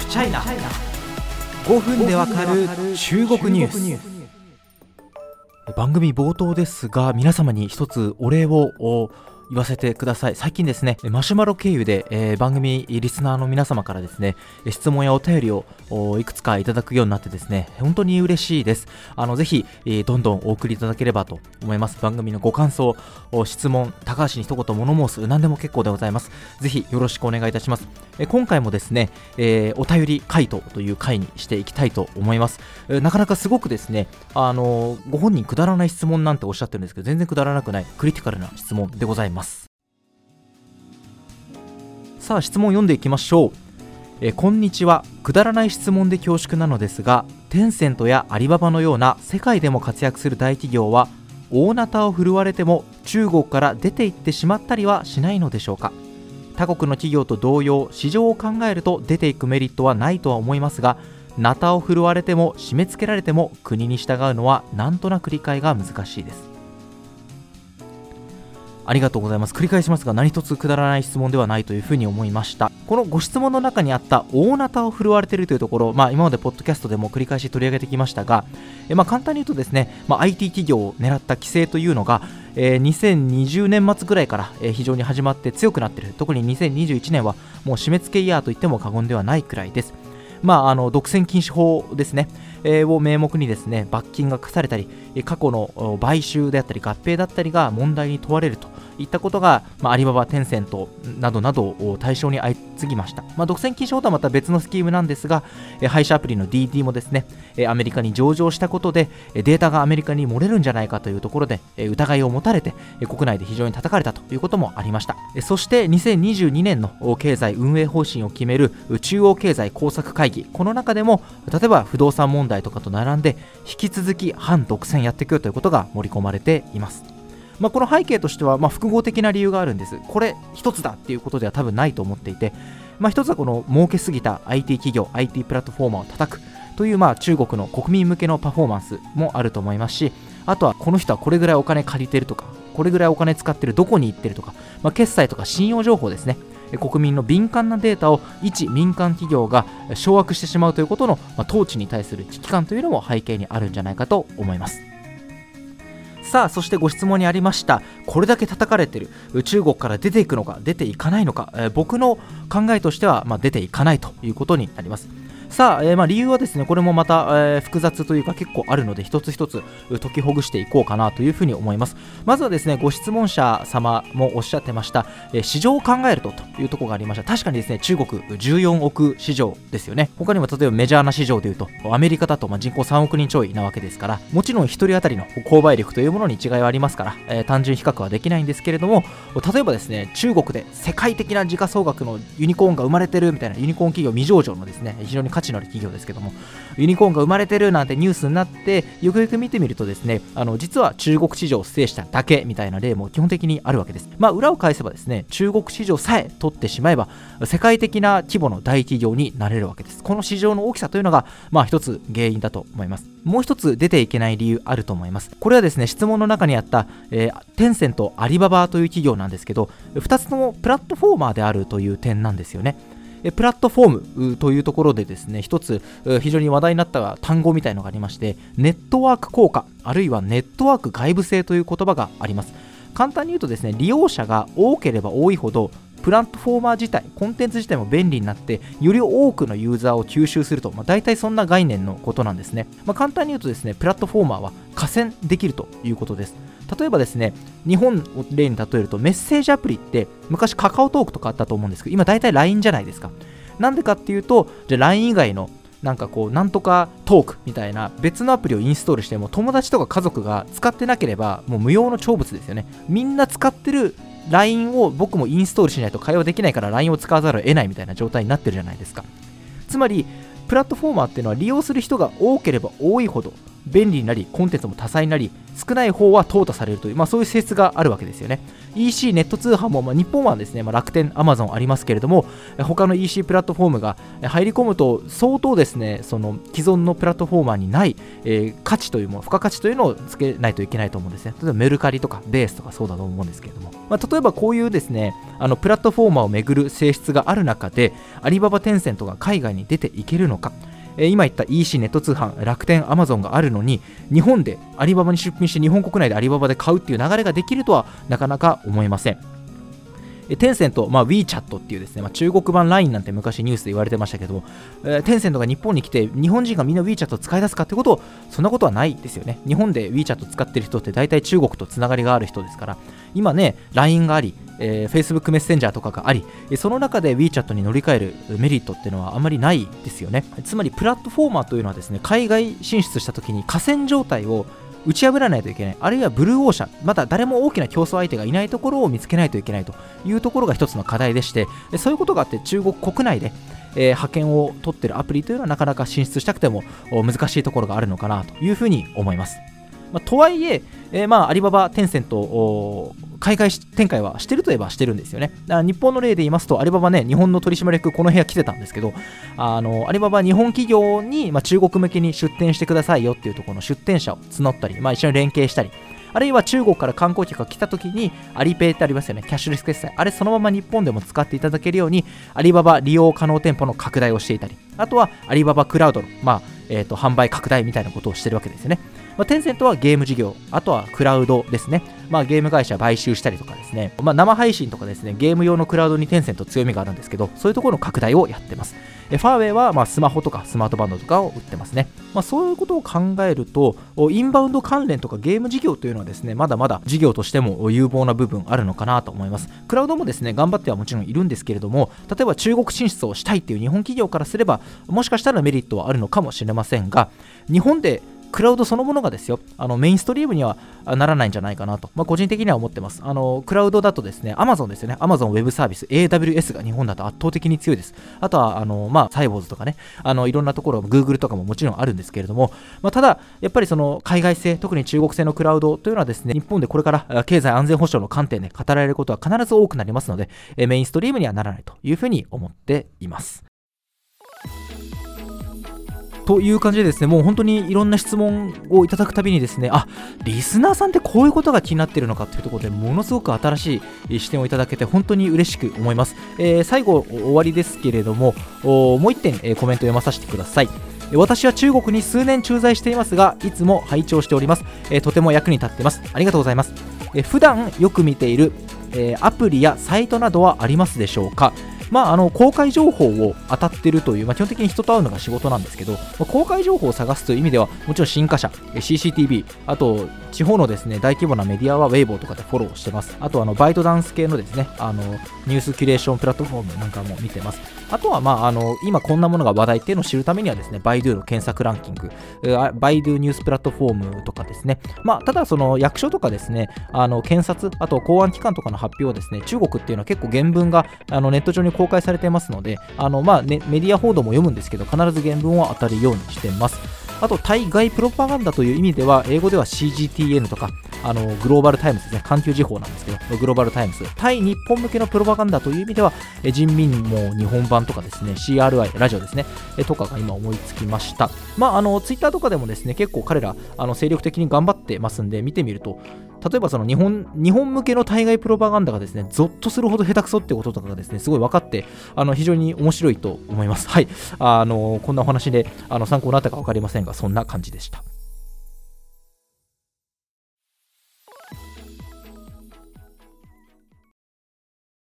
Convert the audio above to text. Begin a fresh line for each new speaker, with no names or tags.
フチャイナ5分でわかる中国ニュース番組冒頭ですが皆様に一つお礼を言わせてください。最近ですね、マシュマロ経由で、えー、番組リスナーの皆様からですね、質問やお便りをいくつかいただくようになってですね、本当に嬉しいです。あの、ぜひ、えー、どんどんお送りいただければと思います。番組のご感想、質問、高橋に一言物申す、何でも結構でございます。ぜひよろしくお願いいたします。今回もですね、えー、お便り回答という回にしていきたいと思います。えなかなかすごくですね、あのご本人くだらない質問なんておっしゃってるんですけど、全然くだらなくないクリティカルな質問でございます。さあ質問読んでいきましょうえこんにちはくだらない質問で恐縮なのですがテンセントやアリババのような世界でも活躍する大企業は大なたを振るわれても中国から出て行ってしまったりはしないのでしょうか？他国の企業と同様市場を考えると出ていくメリットはないとは思いますがなたを振るわれても締め付けられても国に従うのはなんとなく理解が難しいです。ありがとうございます。繰り返しますが、何一つくだらない質問ではないというふうに思いました。このご質問の中にあった大なたを振るわれているというところ、まあ、今までポッドキャストでも繰り返し取り上げてきましたが、えまあ、簡単に言うとですね、まあ、IT 企業を狙った規制というのが、えー、2020年末ぐらいから、え、非常に始まって強くなっている。特に2021年はもう締め付けイヤーと言っても過言ではないくらいです。まあ、あの独占禁止法ですね、えー、を名目にですね罰金が課されたり過去の買収であったり合併だったりが問題に問われるといったことが、まあ、アリババ、テンセントなどなどを対象に相次ぎました。まあ、独占禁止法とはまた別のスキームなんですが、え配車アプリの DD もですね、アメリカに上場したことで、データがアメリカに漏れるんじゃないかというところで、疑いを持たれて、国内で非常に叩かれたということもありました。そして2022年の経済運営方針を決める中央経済工作会議、この中でも、例えば不動産問題とかと並んで、引き続き反独占やっていくということが盛り込まれています。まあ、この背景としては、ま、複合的な理由があるんです。これ一つだっていうことでは多分ないと思っていて、まあ、一つはこの儲けすぎた IT 企業、IT プラットフォーマーを叩くというまあ中国の国民向けのパフォーマンスもあると思いますし、あとはこの人はこれぐらいお金借りてるとか、これぐらいお金使ってる、どこに行ってるとか、まあ、決済とか信用情報ですね。国民の敏感なデータを一民間企業が掌握してしまうということの、まあ、統治に対する危機感というのも背景にあるんじゃないかと思います。さあそしてご質問にありました。これだけ叩かれてる。中国から出ていくのか出ていかないのか、えー、僕の考えとしては、まあ、出ていかないということになります。さあ、えー、まあ理由はですねこれもまた、えー、複雑というか結構あるので一つ一つ解きほぐしていこうかなというふうに思います。まずはですねご質問者様もおっしゃってました、えー、市場を考えるとというところがありました。確かにですね中国14億市場ですよね。他にも例えばメジャーな市場でいうとアメリカだとまあ人口3億人ちょいなわけですからもちろん1人当たりの購買力というものに違いはありますから、えー、単純比較はできないんですけれども例えばですね中国で世界的な時価総額のユニコーンが生まれてるみたいなユニコーン企業未上場のですね非常に価値のある企業ですけどもユニコーンが生まれてるなんてニュースになってよくよく見てみるとですねあの実は中国市場を制しただけみたいな例も基本的にあるわけです。まあ裏を返せばですね中国市場さえ取ってしまえば世界的な規模の大企業になれるわけです。この市場の大きさというのがまあ一つ原因だと思います。もう一つ出ていけない理由あると思います。これはですね質問の中にあった、えー、テンセントアリババという企業なんですけど2つともプラットフォーマーであるという点なんですよね。プラットフォームというところでですね、一つ非常に話題になった単語みたいのがありまして、ネットワーク効果、あるいはネットワーク外部性という言葉があります。簡単に言うとですね、利用者が多ければ多いほど、プラットフォーマー自体、コンテンツ自体も便利になって、より多くのユーザーを吸収すると、まあ、大体そんな概念のことなんですね。まあ、簡単に言うとですね、プラットフォーマーは加線できるということです。例えばですね、日本を例に例えるとメッセージアプリって昔カカオトークとかあったと思うんですけど、今大体 LINE じゃないですか。なんでかっていうと、じゃあ LINE 以外のなんかこう、なんとかトークみたいな別のアプリをインストールしても友達とか家族が使ってなければもう無用の長物ですよね。みんな使ってる LINE を僕もインストールしないと会話できないから LINE を使わざるを得ないみたいな状態になってるじゃないですか。つまり、プラットフォーマーっていうのは利用する人が多ければ多いほど便利になりコンテンツも多彩になり少ない方は淘汰されるという、まあ、そういう性質があるわけですよね。EC ネット通販も、まあ、日本はですね、まあ、楽天、アマゾンありますけれども他の EC プラットフォームが入り込むと相当ですねその既存のプラットフォーマーにない、えー、価値というも付加価値というのをつけないといけないと思うんですね。例えばメルカリとかベースとかそうだと思うんですけれども、まあ、例えばこういうですねあのプラットフォーマーをめぐる性質がある中でアリババ、テンセントが海外に出ていけるのかえ今言った EC ネット通販、楽天、アマゾンがあるのに、日本でアリババに出品して日本国内でアリババで買うっていう流れができるとはなかなか思えません。テンセント、まあ、WeChat っていうですね、まあ、中国版 LINE なんて昔ニュースで言われてましたけども、えー、テンセントが日本に来て日本人がみんな WeChat を使い出すかってことそんなことはないですよね。日本で WeChat 使ってる人って大体中国とつながりがある人ですから、今ね、LINE があり、えー、Facebook メッセンジャーとかがあり、その中で WeChat に乗り換えるメリットっていうのはあまりないですよね。つまりプラットフォーマーというのはですね、海外進出した時に河川状態を打ち破らないといけない、あるいはブルーオーシャン、また誰も大きな競争相手がいないところを見つけないといけないというところが一つの課題でして、そういうことがあって中国国内で、え、派遣を取ってるアプリというのはなかなか進出したくても難しいところがあるのかなというふうに思います。まあ、とはいええー、まあアリババ、テンセント、海外展開はしてるといえばしてるんですよね。だから日本の例で言いますと、アリババね、日本の取締役、この部屋来てたんですけど、あのアリババは日本企業に、まあ、中国向けに出店してくださいよっていうところの出店者を募ったり、まあ、一緒に連携したり、あるいは中国から観光客が来た時にアリペイってありますよね、キャッシュレス決済。あれそのまま日本でも使っていただけるように、アリババ利用可能店舗の拡大をしていたり、あとはアリババクラウドの、まあえーと、販売拡大みたいなことをしてるわけですよね。まあ、テンセントはゲーム事業、あとはクラウドですね。まあ、ゲーム会社買収したりとかですね、まあ、生配信とかですね、ゲーム用のクラウドにテンセント強みがあるんですけど、そういうところの拡大をやってます。ファーウェイはまスマホとかスマートバンドとかを売ってますね。まあ、そういうことを考えると、インバウンド関連とかゲーム事業というのはですね、まだまだ事業としても有望な部分あるのかなと思います。クラウドもですね、頑張ってはもちろんいるんですけれども、例えば中国進出をしたいっていう日本企業からすれば、もしかしたらメリットはあるのかもしれませんが、日本でクラウドそのものがですよ、あのメインストリームにはならないんじゃないかなと、まあ、個人的には思ってます。あのクラウドだとですね、Amazon ですよね、Amazon Web サービス、AWS が日本だと圧倒的に強いです。あとは、あのまあ、サイボーズとかね、あのいろんなところ、Google とかももちろんあるんですけれども、まあ、ただ、やっぱりその海外製、特に中国製のクラウドというのはですね、日本でこれから経済安全保障の観点で語られることは必ず多くなりますので、メインストリームにはならないというふうに思っています。という感じでですね、もう本当にいろんな質問をいただくたびにですね、あ、リスナーさんってこういうことが気になってるのかというところでものすごく新しい視点をいただけて本当に嬉しく思います。えー、最後終わりですけれども、もう1点、えー、コメント読まさせてください。私は中国に数年駐在していますが、いつも拝聴しております。えー、とても役に立ってます。ありがとうございます。えー、普段よく見ている、えー、アプリやサイトなどはありますでしょうか？まあ、あの公開情報を当たってるという、まあ、基本的に人と会うのが仕事なんですけど、まあ、公開情報を探すという意味では、もちろん新華社、CCTV、あと地方のですね大規模なメディアはウェイボーとかでフォローしてます。あとあのバイトダンス系のですねあのニュースキュレーションプラットフォームなんかも見てます。あとは、まあ、あの今こんなものが話題っていうのを知るためにはですね、バイドゥの検索ランキング、バイドゥニュースプラットフォームとかですね、まあ、ただその役所とかですね、あの検察、あと公安機関とかの発表はですね、中国っていうのは結構原文があのネット上に公開されてますので、あのまあね、メディア報道も読むんですけど、必ず原文は当たるようにしてます。あと、対外プロパガンダという意味では、英語では CGTN とか、あの Global Times ですね、環球時報なんですけど、 Global Times、対日本向けのプロパガンダという意味では、人民網日本版とかですね、CRI、ラジオですね、とかが今思いつきました。まあ、あの、ツイッターとかでもですね、結構彼ら、あの精力的に頑張ってますんで、見てみると、例えばその日本日本向けの対外プロパガンダがですね、ゾッとするほど下手くそってこととかがですね、すごい分かって、あの非常に面白いと思います。はい。あのこんなお話であの参考になったか分かりませんが、そんな感じでした。